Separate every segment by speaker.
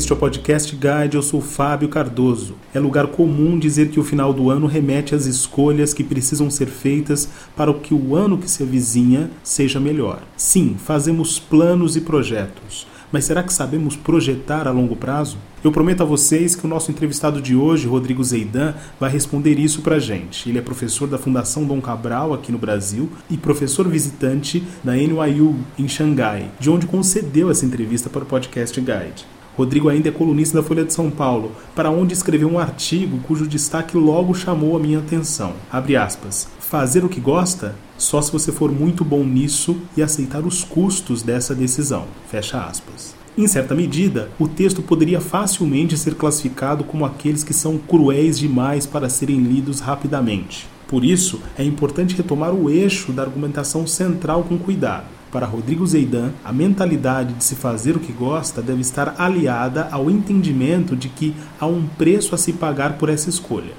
Speaker 1: Este é o Podcast Guide, eu sou Fábio Cardoso. É lugar comum dizer que o final do ano remete às escolhas que precisam ser feitas para que o ano que se avizinha seja melhor. Sim, fazemos planos e projetos. Mas será que sabemos projetar a longo prazo? Eu prometo a vocês que o nosso entrevistado de hoje, Rodrigo Zeidan, vai responder isso pra gente. Ele é professor da Fundação Dom Cabral aqui no Brasil e professor visitante da NYU em Xangai, de onde concedeu essa entrevista para o Podcast Guide. Rodrigo ainda é colunista da Folha de São Paulo, para onde escreveu um artigo cujo destaque logo chamou a minha atenção. Abre aspas. Fazer o que gosta? Só se você for muito bom nisso e aceitar os custos dessa decisão. Fecha aspas. Em certa medida, o texto poderia facilmente ser classificado como aqueles que são cruéis demais para serem lidos rapidamente. Por isso, é importante retomar o eixo da argumentação central com cuidado. Para Rodrigo Zeidan, a mentalidade de se fazer o que gosta deve estar aliada ao entendimento de que há um preço a se pagar por essa escolha.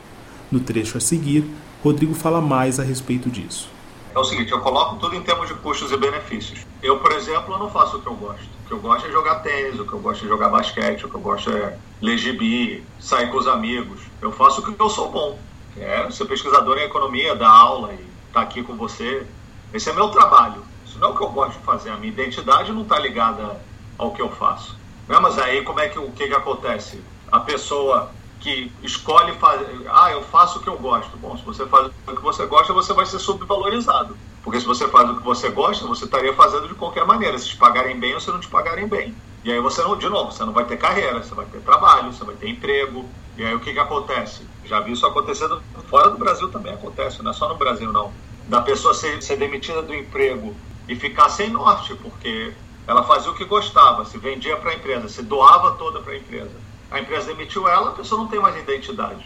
Speaker 1: No trecho a seguir, Rodrigo fala mais a respeito disso.
Speaker 2: É o seguinte, eu coloco tudo em termos de custos e benefícios. Eu, por exemplo, não faço o que eu gosto. O que eu gosto é jogar tênis, o que eu gosto é jogar basquete, o que eu gosto é ler gibi, sair com os amigos. Eu faço o que eu sou bom, é ser pesquisador em economia, dar aula e estar tá aqui com você. Esse é meu trabalho. Não é o que eu gosto de fazer. A minha identidade não está ligada ao que eu faço. Mas aí como é que o que, que acontece? A pessoa que escolhe fazer, ah, eu faço o que eu gosto. Bom, se você faz o que você gosta, você vai ser subvalorizado. Porque se você faz o que você gosta, você estaria fazendo de qualquer maneira, se te pagarem bem ou se não te pagarem bem. E aí você não, de novo, você não vai ter carreira, você vai ter trabalho, você vai ter emprego. E aí o que, que acontece? Já vi isso acontecendo fora do Brasil também acontece, não é só no Brasil não. Da pessoa ser, ser demitida do emprego e ficar sem norte, porque ela fazia o que gostava, se vendia para a empresa, se doava toda para a empresa a empresa demitiu ela, a pessoa não tem mais identidade.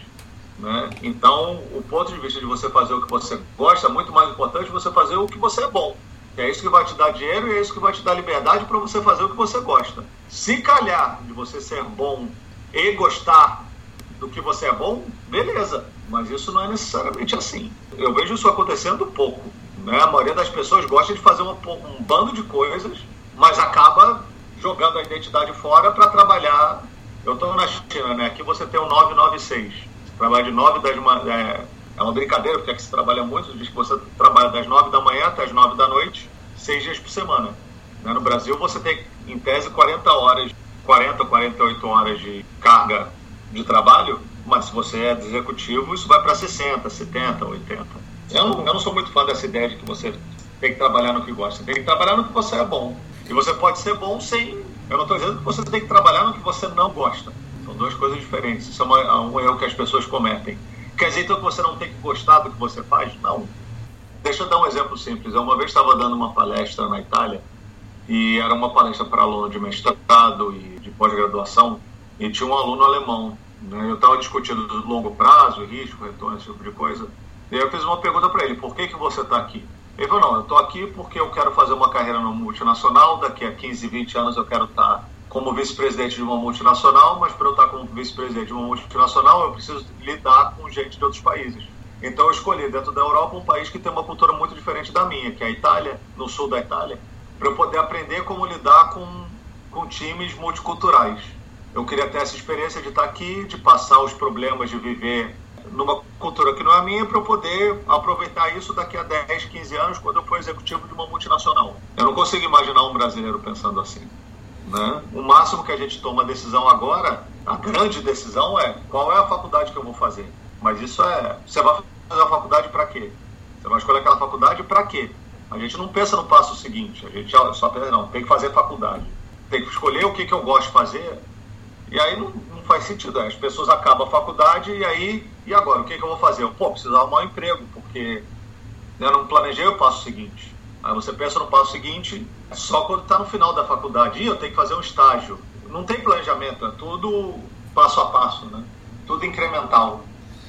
Speaker 2: Né? Então, o ponto de vista de você fazer o que você gosta é muito mais importante você fazer o que você é bom. Que é isso que vai te dar dinheiro e é isso que vai te dar liberdade para você fazer o que você gosta. Se calhar de você ser bom e gostar do que você é bom, beleza. Mas isso não é necessariamente assim. Eu vejo isso acontecendo pouco. Né? A maioria das pessoas gosta de fazer um, um bando de coisas, mas acaba jogando a identidade fora para trabalhar eu estou na China, né? Aqui você tem o 996. Trabalha de 9 das é, é uma brincadeira, porque aqui se trabalha muito. Diz que você trabalha das 9 da manhã até as 9 da noite, seis dias por semana. Né? No Brasil você tem, em tese, 40 horas, 40, 48 horas de carga de trabalho, mas se você é executivo, isso vai para 60, 70, 80. Eu não, eu não sou muito fã dessa ideia de que você tem que trabalhar no que gosta. Tem que trabalhar no que você é bom. E você pode ser bom sem eu não estou dizendo que você tem que trabalhar no que você não gosta. São duas coisas diferentes. Isso é uma, um erro que as pessoas cometem. Quer dizer então que você não tem que gostar do que você faz? Não. Deixa eu dar um exemplo simples. Eu uma vez estava dando uma palestra na Itália e era uma palestra para aluno de mestrado e de pós-graduação e tinha um aluno alemão. Né? Eu estava discutindo longo prazo, risco, retorno, esse tipo de coisa. E aí eu fiz uma pergunta para ele: por que, que você está aqui? Ele falou, não, eu estou aqui porque eu quero fazer uma carreira no multinacional, daqui a 15, 20 anos eu quero estar como vice-presidente de uma multinacional, mas para eu estar como vice-presidente de uma multinacional eu preciso lidar com gente de outros países. Então eu escolhi dentro da Europa um país que tem uma cultura muito diferente da minha, que é a Itália, no sul da Itália, para eu poder aprender como lidar com, com times multiculturais. Eu queria ter essa experiência de estar aqui, de passar os problemas de viver numa cultura que não é minha para eu poder aproveitar isso daqui a 10, 15 anos quando eu for executivo de uma multinacional. Eu não consigo imaginar um brasileiro pensando assim. Né? O máximo que a gente toma decisão agora, a grande decisão é qual é a faculdade que eu vou fazer. Mas isso é, você vai fazer a faculdade para quê? Você vai escolher aquela faculdade para quê? A gente não pensa no passo seguinte, a gente só pensa, não, tem que fazer faculdade. Tem que escolher o que, que eu gosto de fazer e aí não, não faz sentido. As pessoas acabam a faculdade e aí, e agora? O que, que eu vou fazer? Eu, pô, preciso arrumar um emprego, porque eu não planejei o passo seguinte. Aí você pensa no passo seguinte só quando está no final da faculdade. E eu tenho que fazer um estágio. Não tem planejamento, é tudo passo a passo, né? Tudo incremental.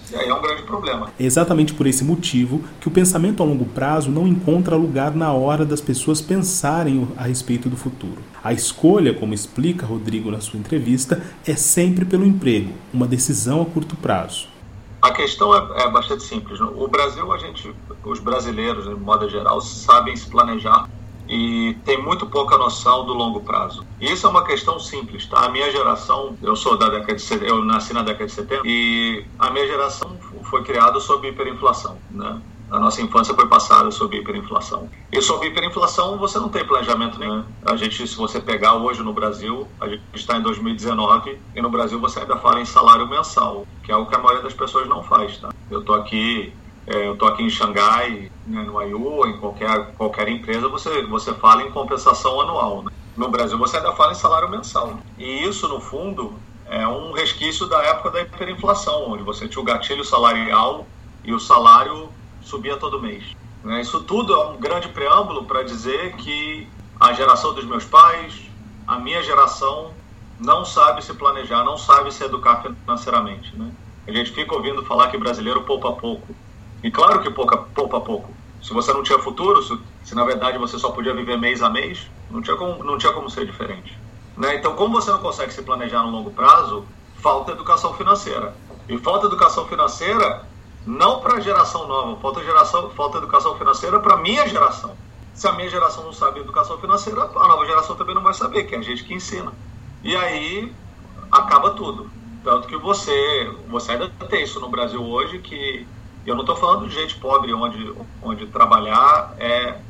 Speaker 2: E aí é um grande problema.
Speaker 1: É exatamente por esse motivo que o pensamento a longo prazo não encontra lugar na hora das pessoas pensarem a respeito do futuro. A escolha, como explica Rodrigo na sua entrevista, é sempre pelo emprego, uma decisão a curto prazo.
Speaker 2: A questão é, é bastante simples. O Brasil, a gente, os brasileiros, de modo geral, sabem se planejar e tem muito pouca noção do longo prazo. E isso é uma questão simples, tá? A minha geração, eu sou da década de 70, eu nasci na década de 70 e a minha geração foi criada sob hiperinflação, né? A nossa infância foi passada sob hiperinflação. E sob hiperinflação você não tem planejamento nenhum. A gente, se você pegar hoje no Brasil, a gente está em 2019 e no Brasil você ainda fala em salário mensal, que é o que a maioria das pessoas não faz, tá? Eu tô aqui é, eu estou aqui em Xangai, né, no IU, em qualquer, qualquer empresa, você, você fala em compensação anual. Né? No Brasil, você ainda fala em salário mensal. E isso, no fundo, é um resquício da época da hiperinflação, onde você tinha o gatilho salarial e o salário subia todo mês. Né? Isso tudo é um grande preâmbulo para dizer que a geração dos meus pais, a minha geração, não sabe se planejar, não sabe se educar financeiramente. Né? A gente fica ouvindo falar que brasileiro poupa pouco. E claro que pouca, poupa pouco. Se você não tinha futuro, se, se, na verdade você só podia viver mês a mês, não tinha como, não tinha como ser diferente. Né? Então, como você não consegue se planejar no longo prazo, falta educação financeira. E falta educação financeira não para a geração nova, falta, geração, falta educação financeira para a minha geração. Se a minha geração não sabe educação financeira, a nova geração também não vai saber, que é a gente que ensina. E aí acaba tudo. Tanto que você, você ainda tem isso no Brasil hoje, que eu não estou falando de gente pobre onde, onde trabalhar é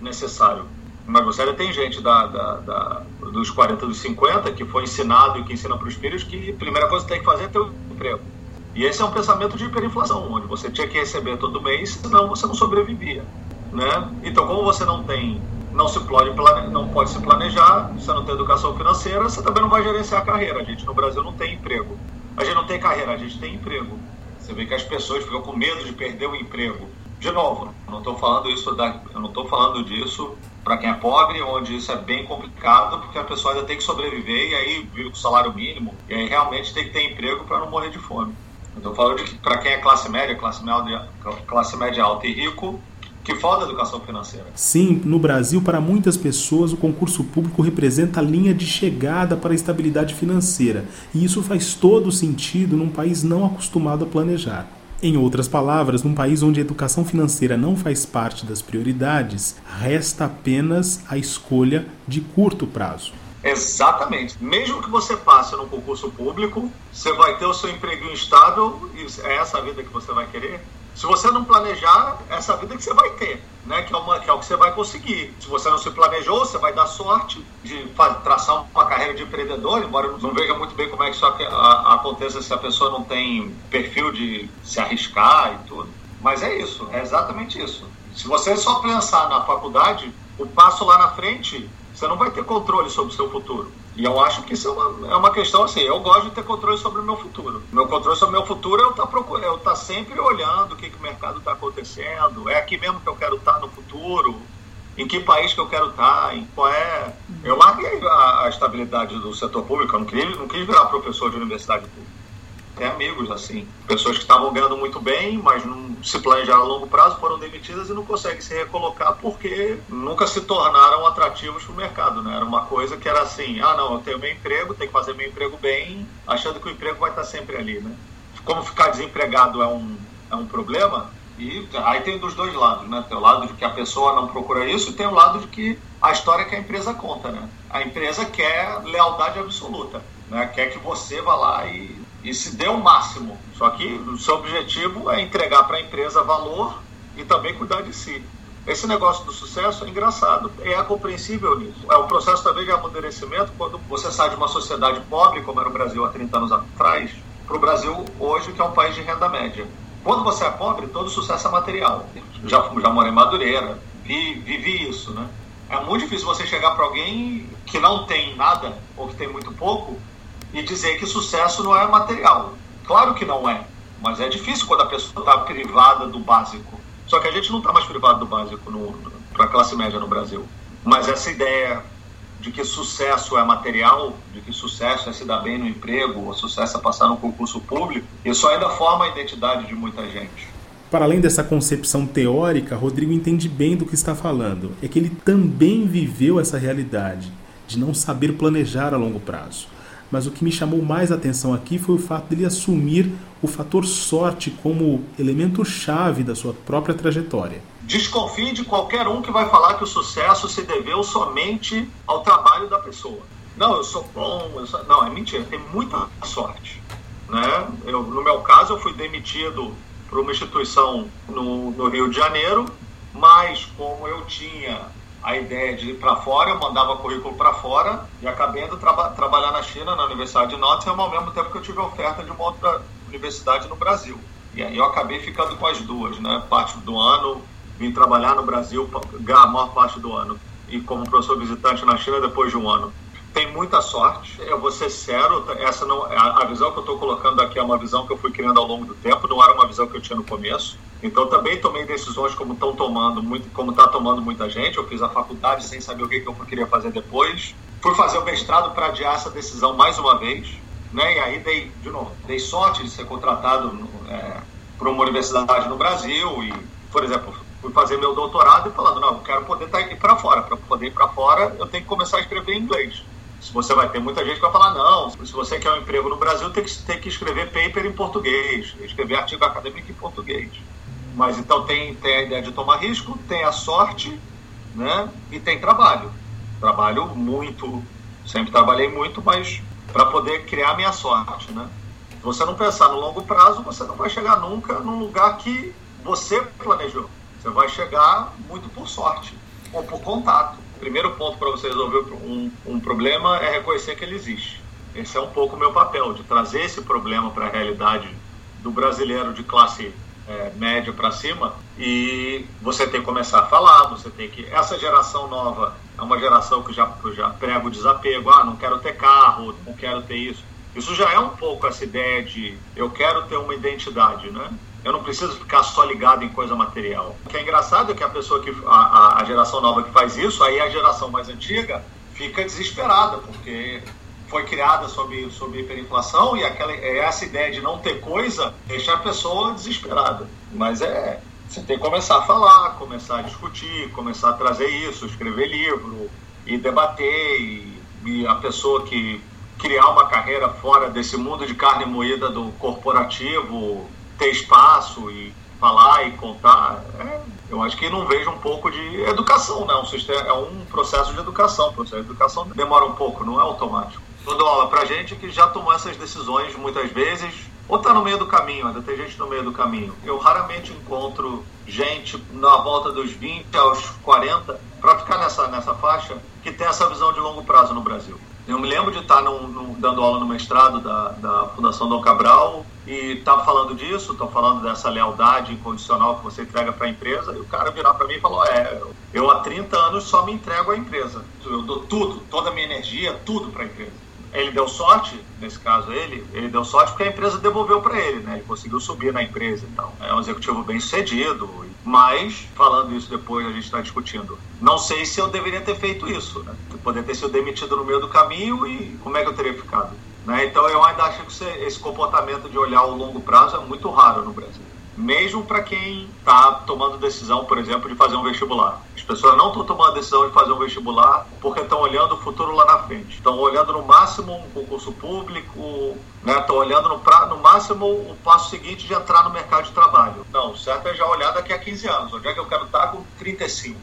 Speaker 2: necessário. Mas você ainda tem gente da, da, da, dos 40, dos 50 que foi ensinado e que ensina para os filhos que a primeira coisa que tem que fazer é ter um emprego. E esse é um pensamento de hiperinflação, onde você tinha que receber todo mês, senão você não sobrevivia. Né? Então, como você não tem, não se pode, não pode se planejar, você não tem educação financeira, você também não vai gerenciar a carreira. A gente no Brasil não tem emprego. A gente não tem carreira, a gente tem emprego. Você vê que as pessoas ficam com medo de perder o emprego. De novo, não estou falando isso da, eu não estou falando disso para quem é pobre, onde isso é bem complicado, porque a pessoa ainda tem que sobreviver e aí vive com salário mínimo e aí realmente tem que ter emprego para não morrer de fome. Estou falando de que para quem é classe média, classe média, classe média alta e rico, que falta educação financeira.
Speaker 1: Sim, no Brasil, para muitas pessoas, o concurso público representa a linha de chegada para a estabilidade financeira, e isso faz todo sentido num país não acostumado a planejar. Em outras palavras, num país onde a educação financeira não faz parte das prioridades, resta apenas a escolha de curto prazo.
Speaker 2: Exatamente. Mesmo que você passe no concurso público, você vai ter o seu emprego estável e é essa a vida que você vai querer? Se você não planejar, essa vida que você vai ter, né? Que é, uma, que é o que você vai conseguir. Se você não se planejou, você vai dar sorte de traçar uma carreira de empreendedor, embora eu não veja muito bem como é que isso aconteça se a pessoa não tem perfil de se arriscar e tudo. Mas é isso, é exatamente isso. Se você só pensar na faculdade, o passo lá na frente, você não vai ter controle sobre o seu futuro. E eu acho que isso é uma, é uma questão assim, eu gosto de ter controle sobre o meu futuro. Meu controle sobre o meu futuro é eu estar tá eu tá sempre olhando o que, que o mercado está acontecendo, é aqui mesmo que eu quero estar tá no futuro, em que país que eu quero estar, tá, em qual é. Eu larguei a, a estabilidade do setor público, eu não quis, não quis virar professor de universidade pública tem amigos, assim, pessoas que estavam ganhando muito bem, mas não se planejaram a longo prazo, foram demitidas e não conseguem se recolocar porque nunca se tornaram atrativos para o mercado, né? Era uma coisa que era assim, ah, não, eu tenho meu emprego, tenho que fazer meu emprego bem, achando que o emprego vai estar sempre ali, né? Como ficar desempregado é um, é um problema, e aí tem dos dois lados, né? Tem o lado de que a pessoa não procura isso e tem o lado de que a história que a empresa conta, né? A empresa quer lealdade absoluta, né? Quer que você vá lá e e se dê o máximo. Só que o seu objetivo é entregar para a empresa valor e também cuidar de si. Esse negócio do sucesso é engraçado, é compreensível nisso. É um processo também de amadurecimento quando você sai de uma sociedade pobre, como era o Brasil há 30 anos atrás, para o Brasil hoje, que é um país de renda média. Quando você é pobre, todo sucesso é material. Já, já morei em Madureira, vi, vivi isso, né? É muito difícil você chegar para alguém que não tem nada ou que tem muito pouco e dizer que sucesso não é material. Claro que não é, mas é difícil quando a pessoa está privada do básico. Só que a gente não está mais privado do básico para a classe média no Brasil. Mas essa ideia de que sucesso é material, de que sucesso é se dar bem no emprego, ou sucesso é passar no concurso público, isso ainda forma a identidade de muita gente.
Speaker 1: Para além dessa concepção teórica, Rodrigo entende bem do que está falando. É que ele também viveu essa realidade de não saber planejar a longo prazo. Mas o que me chamou mais atenção aqui foi o fato dele assumir o fator sorte como elemento chave da sua própria trajetória.
Speaker 2: Desconfie de qualquer um que vai falar que o sucesso se deveu somente ao trabalho da pessoa. Não, eu sou bom, eu sou... não, é mentira, tem muita sorte. Né? Eu, no meu caso, eu fui demitido por uma instituição no, no Rio de Janeiro, mas como eu tinha a ideia de ir para fora, eu mandava currículo para fora e acabei indo traba trabalhar na China, na Universidade de Nottingham, ao mesmo tempo que eu tive oferta de uma outra universidade no Brasil. E aí eu acabei ficando com as duas, né? Parte do ano, vim trabalhar no Brasil a maior parte do ano. E como professor visitante na China depois de um ano tem muita sorte. Eu vou ser sério, essa não, a, a visão que eu estou colocando aqui é uma visão que eu fui criando ao longo do tempo, não era uma visão que eu tinha no começo. Então também tomei decisões como estão tomando muito, como está tomando muita gente. Eu fiz a faculdade sem saber o que, que eu queria fazer depois. Fui fazer o mestrado para adiar essa decisão mais uma vez, né? E aí dei, de novo, dei sorte de ser contratado é, por uma universidade no Brasil e, por exemplo, fui fazer meu doutorado e falando, não, eu quero poder tá aqui para fora. Para poder ir para fora, eu tenho que começar a escrever em inglês. Você vai ter muita gente que vai falar, não, se você quer um emprego no Brasil, tem que, tem que escrever paper em português, escrever artigo acadêmico em português. Mas então tem, tem a ideia de tomar risco, tem a sorte, né? E tem trabalho. Trabalho muito, sempre trabalhei muito, mas para poder criar minha sorte, né? Se você não pensar no longo prazo, você não vai chegar nunca num lugar que você planejou. Você vai chegar muito por sorte ou por contato primeiro ponto para você resolver um, um problema é reconhecer que ele existe. Esse é um pouco o meu papel, de trazer esse problema para a realidade do brasileiro de classe é, média para cima e você tem que começar a falar, você tem que... Essa geração nova é uma geração que já, que já prega o desapego, ah, não quero ter carro, não quero ter isso. Isso já é um pouco essa ideia de eu quero ter uma identidade, né? Eu não preciso ficar só ligado em coisa material. O que é engraçado é que a pessoa que a, a geração nova que faz isso, aí a geração mais antiga fica desesperada, porque foi criada sob, sob hiperinflação e aquela, é essa ideia de não ter coisa deixa a pessoa desesperada. Mas é, você tem que começar a falar, começar a discutir, começar a trazer isso, escrever livro e debater e, e a pessoa que criar uma carreira fora desse mundo de carne moída do corporativo ter espaço e falar e contar, é, eu acho que não vejo um pouco de educação, né? Um sistema, é um processo de educação. O processo de educação demora um pouco, não é automático. Dou aula pra gente que já tomou essas decisões muitas vezes, ou tá no meio do caminho, ainda tem gente no meio do caminho. Eu raramente encontro gente na volta dos 20 aos 40 para ficar nessa, nessa faixa que tem essa visão de longo prazo no Brasil. Eu me lembro de estar num, num, dando aula no mestrado da, da Fundação Dom Cabral e estava falando disso, estou falando dessa lealdade incondicional que você entrega para a empresa, e o cara virar para mim e falou: É, eu há 30 anos só me entrego à empresa. Eu dou tudo, toda a minha energia, tudo para a empresa ele deu sorte, nesse caso ele, ele deu sorte porque a empresa devolveu para ele, né? Ele conseguiu subir na empresa e tal. É um executivo bem sucedido, mas, falando isso depois, a gente está discutindo. Não sei se eu deveria ter feito isso, né? Poderia ter sido demitido no meio do caminho e como é que eu teria ficado? Né? Então eu ainda acho que esse comportamento de olhar o longo prazo é muito raro no Brasil mesmo para quem está tomando decisão, por exemplo, de fazer um vestibular. As pessoas não estão tomando decisão de fazer um vestibular porque estão olhando o futuro lá na frente. Estão olhando no máximo um concurso público, né? estão olhando no, pra, no máximo o passo seguinte de entrar no mercado de trabalho. Não, o certo é já olhar daqui a 15 anos. Onde é que eu quero estar com 35?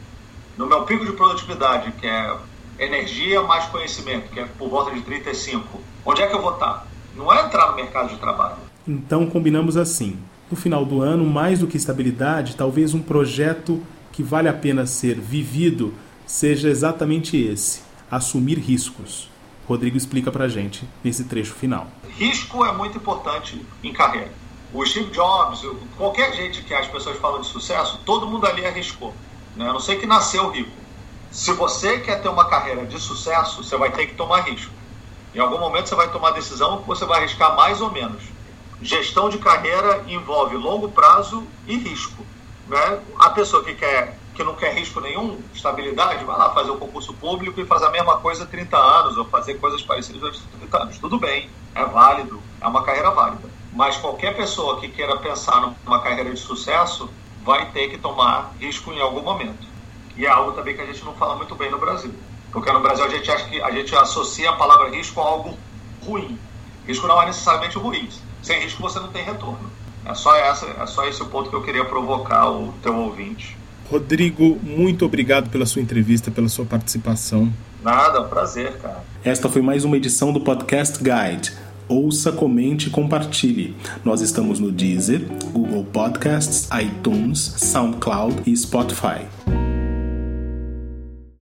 Speaker 2: No meu pico de produtividade, que é energia mais conhecimento, que é por volta de 35, onde é que eu vou estar? Não é entrar no mercado de trabalho.
Speaker 1: Então combinamos assim no final do ano, mais do que estabilidade, talvez um projeto que vale a pena ser vivido seja exatamente esse: assumir riscos. Rodrigo explica pra gente nesse trecho final.
Speaker 2: Risco é muito importante em carreira. O Steve Jobs, qualquer gente que as pessoas falam de sucesso, todo mundo ali arriscou. Né? A não sei que nasceu rico. Se você quer ter uma carreira de sucesso, você vai ter que tomar risco. Em algum momento você vai tomar decisão que você vai arriscar mais ou menos gestão de carreira envolve longo prazo e risco. Né? A pessoa que, quer, que não quer risco nenhum, estabilidade, vai lá fazer o um concurso público e fazer a mesma coisa há 30 anos, ou fazer coisas parecidas há 30 anos. Tudo bem, é válido, é uma carreira válida. Mas qualquer pessoa que queira pensar numa carreira de sucesso vai ter que tomar risco em algum momento. E é algo também que a gente não fala muito bem no Brasil. Porque no Brasil a gente acha que a gente associa a palavra risco a algo ruim. Risco não é necessariamente ruim. Sem risco você não tem retorno. É só, essa, é só esse o ponto que eu queria provocar o teu ouvinte.
Speaker 1: Rodrigo, muito obrigado pela sua entrevista, pela sua participação.
Speaker 2: Nada, prazer, cara.
Speaker 1: Esta foi mais uma edição do Podcast Guide. Ouça, comente e compartilhe. Nós estamos no Deezer, Google Podcasts, iTunes, SoundCloud e Spotify.